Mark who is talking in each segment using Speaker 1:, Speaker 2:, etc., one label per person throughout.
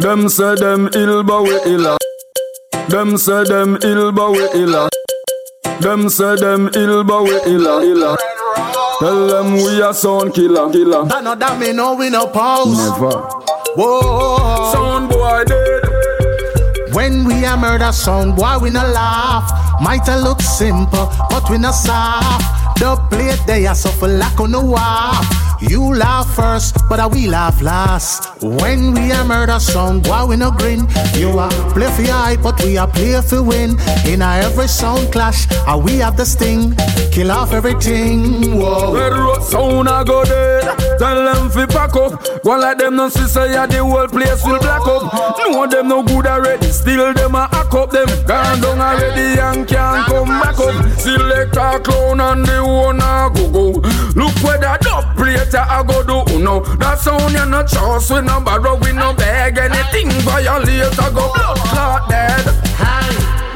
Speaker 1: Them say them ill but we illa. Them say them ill but we illa. Them say them ill but we illa illa. Tell them we a sound killer killer.
Speaker 2: None of them me know we no pause.
Speaker 1: Never.
Speaker 2: Whoa.
Speaker 1: Sound boy dead.
Speaker 2: When we a murder sound, boy we no laugh. Might a look simple, but we no soft. The plate they are suffer like on the wharf. You laugh first, but I we laugh last. When we a murder sound, boy we no grin. You a play for your but we a play for win. In a every sound clash, a we have the sting. Kill off everything. Whoa.
Speaker 1: Red road sound a go dead. Tell them fi pack up. One like them no see say ya the whole place will black up. No them no good already. Still them a hack up them. Gone down already and can't come back up. Select a clown and the one a go go. Look where that dub plate a go do no. That sound you no trust we no borrow we no beg anything violate a go blood dead.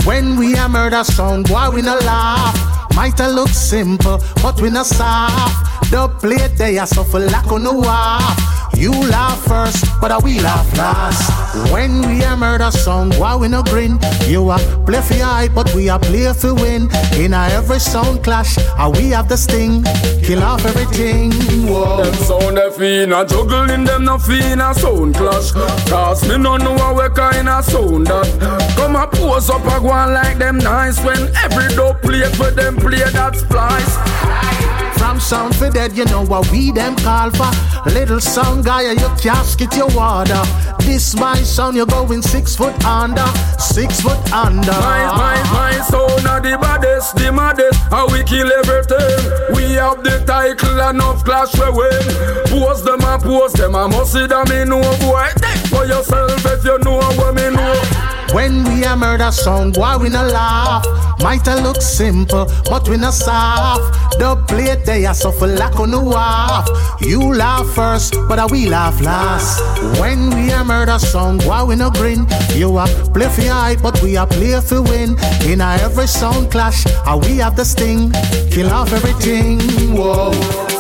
Speaker 2: When we a murder sound, boy we no laugh. Might a look simple, but we no soft. The plate they are suffer like on the wharf. You laugh first, but I we laugh last. When we a murder sound, boy we no grin. You a play for eye, but we a play for win. In a every sound clash, a we have the sting. Kill off everything. Whoa.
Speaker 1: Them sound they feel a juggling them no feel a sound clash Cause me no know what kind of sound that Come a pose up a go like them nice When every dope plate for them play that splice
Speaker 2: From sound for dead, you know what we them call for. Little sound guy, you casket your water. This my sound, you're going six foot under, six foot under.
Speaker 1: My, my, my sound are the baddest, the maddest How we kill everything We have the title enough clash we win Pose them and pose them I must see them me know boy Think for yourself if you know what me know
Speaker 2: When we a murder sound, boy, we no laugh. Might a look simple, but we no soft. The plate they are suffer like on the wharf. You laugh first, but I we laugh last. When we a murder sound, boy, we no grin. You a play for eye, but we a play for win. In a every sound clash, a we have the sting. Kill off everything. Whoa.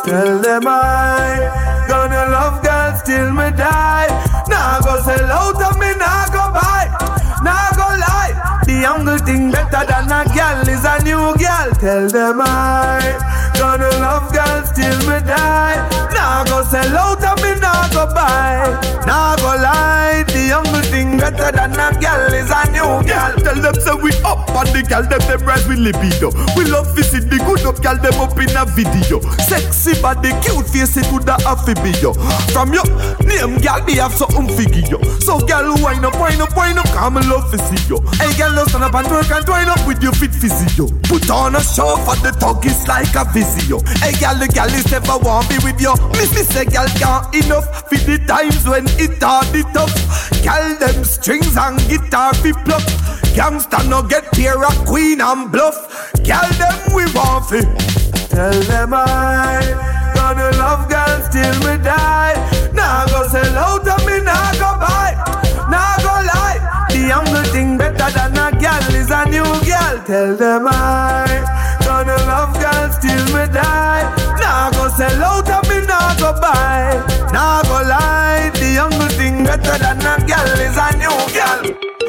Speaker 3: Tell them I gonna love girls till me die. Nah go sell out Younger thing better than a girl is a new girl. Tell them I gonna love girls till me die. Nah go sell out of me, nah go buy, nah go lie. The younger thing better than a girl is a. Tell them say we up on the girl, them them rise with libido. We love visit the good up girl, them up in a video. Sexy body, cute face, it would have to be yo. From your name, girl, they have something figure yo. So girl, wind up, wind up, wind up, come love to see yo. Hey no stand up and twerk and twine up with your fit physio. Put on a show for the talk is like a physio. Hey girl, the girl is never want be with. Miss me say girl can't enough for the times when it hard it tough. Them strings and guitar be pluck. Gangsta no get pair a queen and bluff. Girl them we want fi. Tell them I gonna love girls till me die. Nah go sell out of me, nah go buy, nah go lie. The only thing better than a girl is a new girl. Tell them I gonna love girls till me die. Nah go sell out of me, nah go buy, nah go lie. Better than a girl is a new.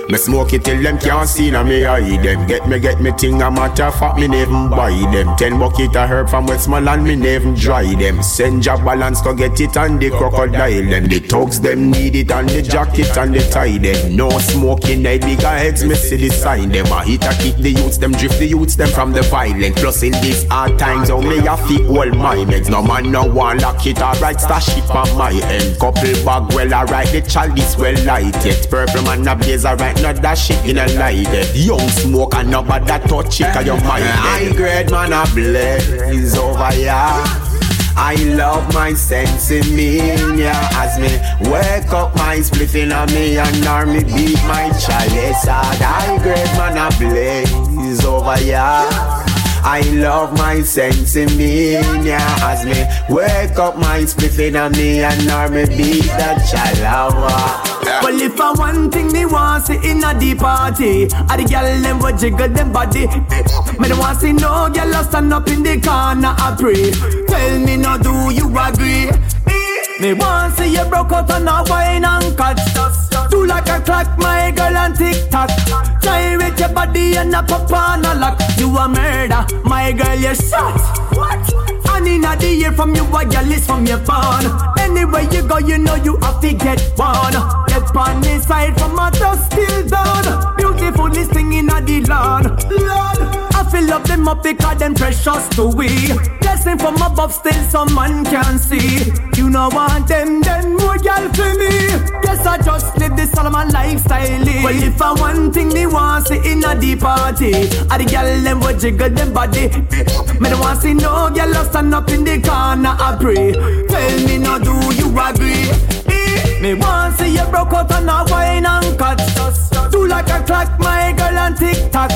Speaker 4: Me smoke it till them can't see na me eye them. Get me, get me thing a matter fact, me never buy them. Ten bucket of herb from Westmoreland, me never dry them. Send job balance to get it and the crocodile them. The thugs them need it and the jacket and the tie them. No smoking, they bigger heads, me see the sign them. I hit a kick the youths, them drift the youths them from the violent. Plus in these hard times, oh me a fit all my meds. No man no one lock it, alright, stash it on my end. Couple bag well, alright, the is well light yet. Purple man a blaze, alright, not that shit in a light yet. Young smoke and nobody that touch it, cause your mind. I grade man a blaze over here. I love my sense in me, yeah. As me wake up, my spliffing on me and army beat my chalice. I grade man a blaze over here. I love my sense in me, yeah. As me wake up, my spliffing on me and army beat that chalawa.
Speaker 5: Well, if I one thing me want see in a deep party, a the gyal them will jiggle them body. Me don't want see no gyal stand up in the corner I pray. Tell me now, do you agree? Me want see you broke out and a wine and catch. Do clock, my girl, tick tock. Gyrate your body and a pop on a lock. You a murder, my girl, you shot. What? And in the year from you, a girl is from your phone. Anywhere you go, you know you have to get one. Get on the side from a dust till down. Beautiful listing in the lawn. Lord. I fill up them up because them precious to we. Blessing from above, still some man can see. You know want them, then more girl for me. Guess I just live this all my lifestyle. Well, if I one thing me want see in a deep party, I the girl them would jiggle them body. Me don't want see no girl stand up in the corner I pray. Tell me now, do you agree? Me want see you broke out on a wine and cut. Do like a clock, my girl, and tick tock.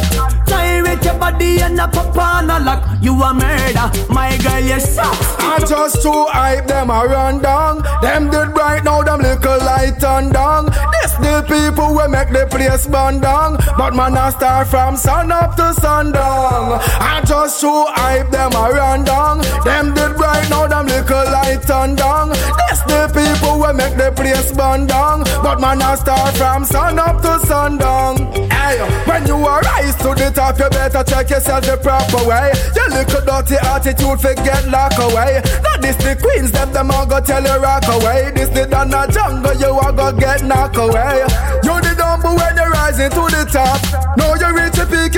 Speaker 5: Gyrate your body and a pop on a lock. You a murder, my girl, you shot.
Speaker 6: I just too hype, them a run down. Them did right now, them little light turn down. This the people will make the place burn down. But man, I start from sun up to sundown. I just too hype, them a run down. Them did right now, them little light turn down. This the people will make the place burn down. But man, I start from sun up to sundown. Hey, when you arise to the top, you better check yourself the proper way. Your little dirty attitude, forget lock away. Now this the queens, them them all go tell you rock away. This the Donna jungle, you all go get knock away. You the dumb when you're rising to the top.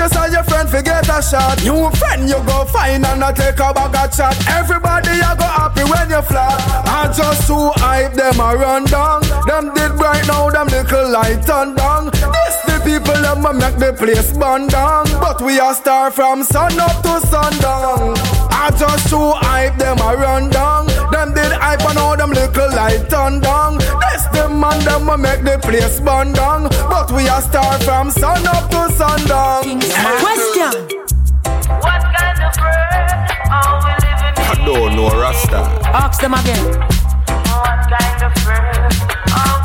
Speaker 6: You you saw your friend forget a shot. New friend you go find and I take a bag of chat. Everybody you go happy when you flat. I just too hype, them a run down. Them did bright now, them little light turn down. This the people them make the place burn down. But we are star from sun up to sundown. I just too hype, them a run down. Them did hype and all them little light turn down. This the man them a make the place burn down. But we are star from sun up to sundown.
Speaker 5: Question.
Speaker 7: What kind of world are we living in?
Speaker 8: I don't know Rasta.
Speaker 5: Ask them again.
Speaker 7: What kind of world are we living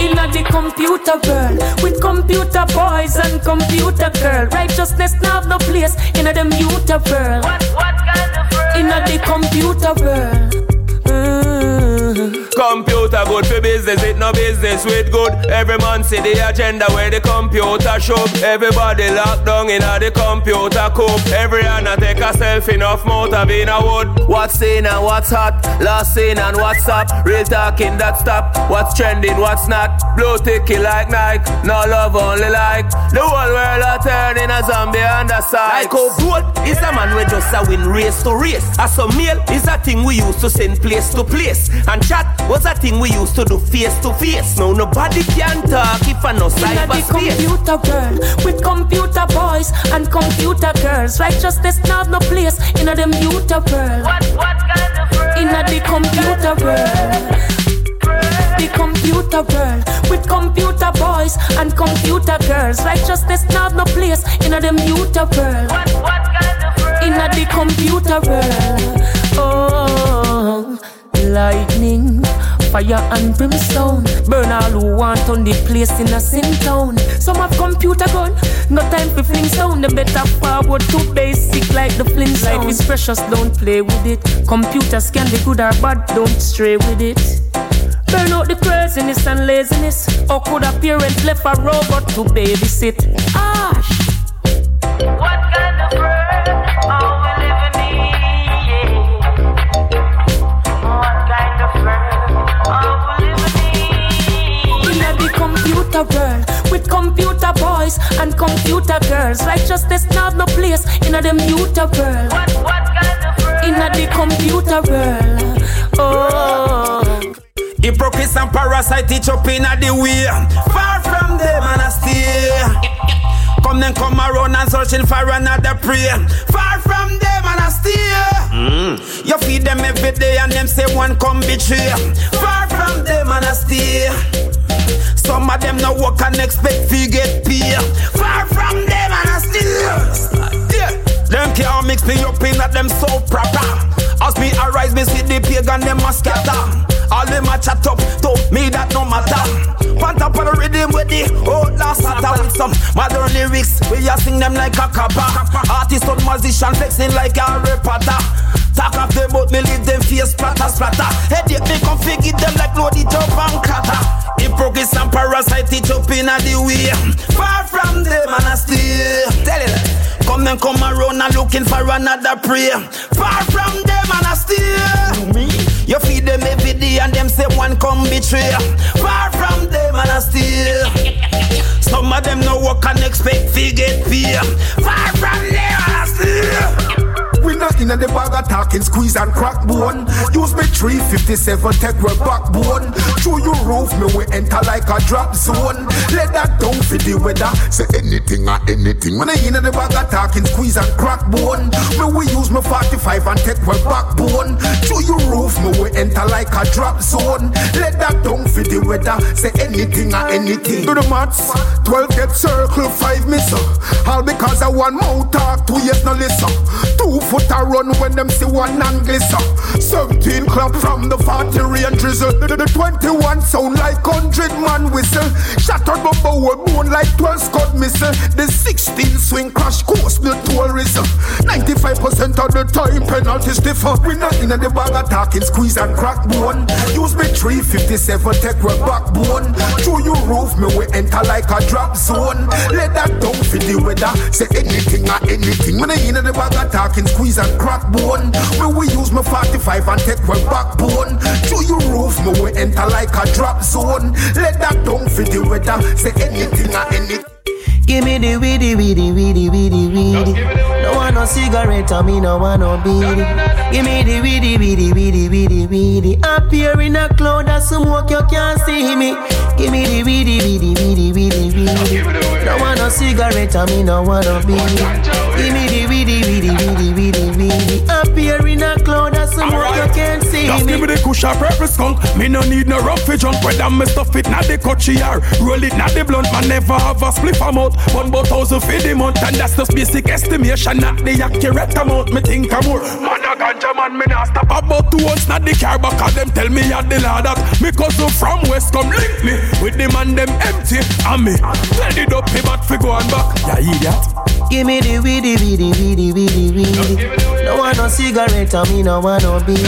Speaker 7: in?
Speaker 9: The computer world, with computer boys and computer girl, righteousness now have no place in the muter world.
Speaker 7: What, what kind of world?
Speaker 9: In the computer world.
Speaker 10: Business, it no business with good. Every man see the agenda where the computer show. Everybody locked down in a the computer coop. Every hand I take a selfie, enough motor being a wood. What's in and what's hot, last seen and what's up. Real talking that stop. What's trending, what's not. Blue ticky like Nike, no love only like. The whole world a turning a zombie on the side.
Speaker 11: Like oh, how boat is a man we just a win race to race. As a meal is a thing we used to send place to place. And chat was a thing we used to do face to face. Now nobody can talk if I no
Speaker 9: In the
Speaker 11: cyberspace.
Speaker 9: computer world, with computer boys and computer girls, righteousness now have no place in a the computer world.
Speaker 7: What, what kind of world?
Speaker 9: In a the computer world. The computer world with computer boys and computer girls. Righteousness now have no place in a the computer world.
Speaker 7: What, what kind of world?
Speaker 9: In a the computer world. Fire and brimstone. Burn all who want on the place in a sin town. Some have computer gun, no time for fling sound. They better forward to basic like the Flintstones. Life is precious, don't play with it. Computers can be good or bad, don't stray with it. Burn out the craziness and laziness. Or could a parent left a robot to babysit? Ash. The muter world.
Speaker 7: What, what kind of world?
Speaker 9: In the computer world, oh.
Speaker 11: Hypocrites and parasite each up in the way. Far from them and I stay. Come then come around and searching for another prey. Far from them and I stay. Mm. You feed them every day and them say one come betray. Far from them and I stay. Some of them no work and expect to get pay. Far from them and I still. Them can't mix me up in that them so proper. As me arise, me see the pagan them a scatter. All them a chat up to me that no matter. Pant up on the rhythm with the old last matter with some modern lyrics. We a sing them like a kappa. Artist and musician flexing like a Potter. Talk of them but me leave them face splatter splatter. Headache me come figure them like bloody top and clatter. Hypocrites and parasite it up in the way. Far from them and I still tell it. Come and come around and looking for another prey. Far from them and I still me. You feed them every day and them say one come betray. Far from them and I still. Some of them no work and expect to get pay. Far from them and I still.
Speaker 6: We not in the bag of talking, squeeze and crack bone. Use me 357, take my backbone. Through your roof, me we enter like a drop zone. Let that down for the weather. Say anything or anything. When I in the bag of talking, squeeze and crack bone. Me we use me 45 and take my backbone. Through your roof, me we enter like a drop zone. Let that down for the weather. Say anything or anything. Do the maths. 12 get circle, 5 miss. All because I want more talk, two years no listen. Two foot a run when them see one and glisten. 17 club from the 40 rain drizzle. The, the, the 21 sound like 100 man whistle. Shattered bubble with bone like 12 scud missile. The 16 swing crash course the tourism. 95% of the time penalty stiffer. We not in the bag of talking, squeeze and crack bone. Use me 357, take my backbone. Through your roof, me we enter like a drop zone. Let that down for the weather. Say anything or anything. When I in the bag of talking, squeeze and crack bone. Me we use me 45 and take my backbone. Through your roof, me we enter like a drop zone. Let that down for the weather. Say anything or anything.
Speaker 12: Give me the weedy, weedy, weedy, weedy, weedy. No want no cigarette, I me no want no beady. Give me the weedy, weedy, weedy, weedy, weedy. Up here in a cloud of smoke, you can't see me. Give me the weedy, weedy, weedy, weedy, weedy. No want no cigarette, I me no want no beady. Give me the weedy, weedy, weedy, Up here in a cloud of smoke, you can't see
Speaker 13: Just
Speaker 12: me.
Speaker 13: give me the kush or purple skunk. Me no need no rough fi junk. Whether me stuff it not the coachy or roll it not the blunt. Man never have a spliff amount. One but thousand for the month and that's just basic estimation, not the accurate amount. Me think I'm more. Man a ganja man, me not stop about two ounce not the car back. Cause them tell me at the lad that me cousin from west come link me with the man them empty and me. Let it up, me back fi go and back. Yeah, idiot.
Speaker 12: Give me the weedy, weedy, weedy, weedy, weedy. No want no cigarette, I me no want no beady.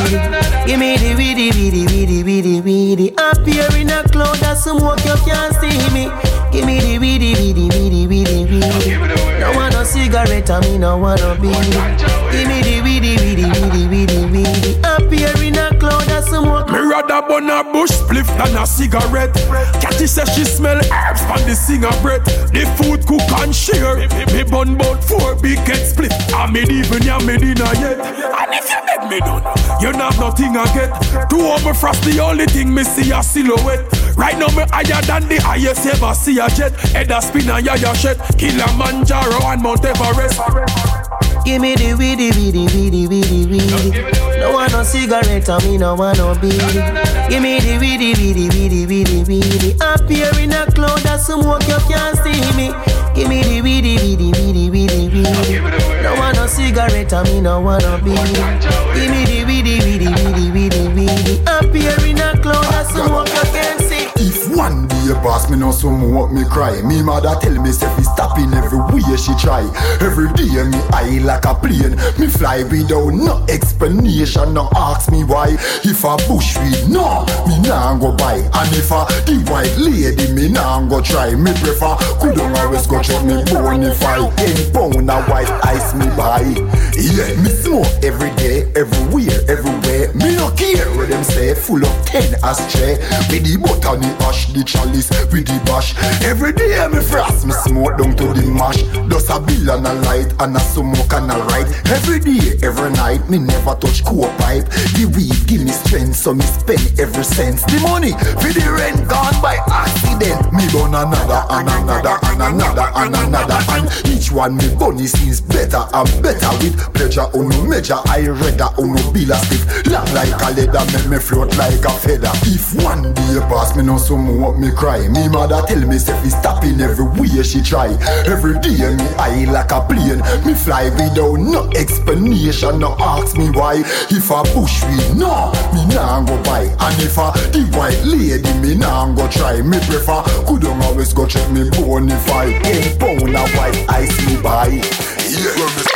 Speaker 12: Give me the weedy, weedy, weedy, weedy, weedy. Here in a cloud of smoke, you can't see me. Give me the weedy, weedy, weedy, weedy, weedy. No want no cigarette, I me no want no beady. Give me the weedy, weedy, weedy, weedy, weedy. Here in a cloud of smoke.
Speaker 13: Rather burn a bush spliff than a cigarette. Catty says she smell herbs from the breath. The food cook and share. Me bun bout four big get split. I made even ya me dinner yet. And if you make me done, you not nothing I get. Two me frost the only thing me see a silhouette. Right now me higher than the highest ever see a jet. Head a spin and ya ya shed. Kilimanjaro and Mount Everest.
Speaker 12: Give me the weedy, weedy, weedy, weedy, weedy. No want no cigarette, I me no want no beady. Give me the weedy, weedy, weedy, weedy, weedy. Up here in a cloud of smoke, you can't see me. Give me the weedy, weedy, weedy, weedy, weedy. No want no cigarette, I me no want no beady. Give me the weedy, weedy, weedy, weedy, weedy. Up here in a cloud of smoke, you can't see.
Speaker 6: If one day boss me no some what me cry. Me mother tell me say fi stop in every way she try. Every day me eye like a plane. Me fly without no explanation. No ask me why. If a bush weed no me nah go buy. And if a the white lady me nah go try. Me prefer could always go check me bonify Ten pound a white ice me buy. Yeah me smoke every day everywhere everywhere. Me no care what them say full of ten ashtray With the me ash the chalice with the bash. Every day me frost me smoke down to the mash. Dust a bill and a light and a smoke and a ride. Every day, every night me never touch cool pipe. The weed give me strength so me spend every cent. The money for the rent gone by accident. Me burn another and another and another and another And each one me bunny seems better and better. With pleasure on no measure I rather on oh no bill a stiff Long like a leather make me float like a feather. If one day pass me no what me cry Me mother tell me say fi stopping in every way she try. Every day me eye like a plane. Me fly without no explanation. No ask me why. If I bush weed no me nah go buy. And if a the white lady me nah go try. Me prefer could always go check me bonify Ten pound a me by. Yeah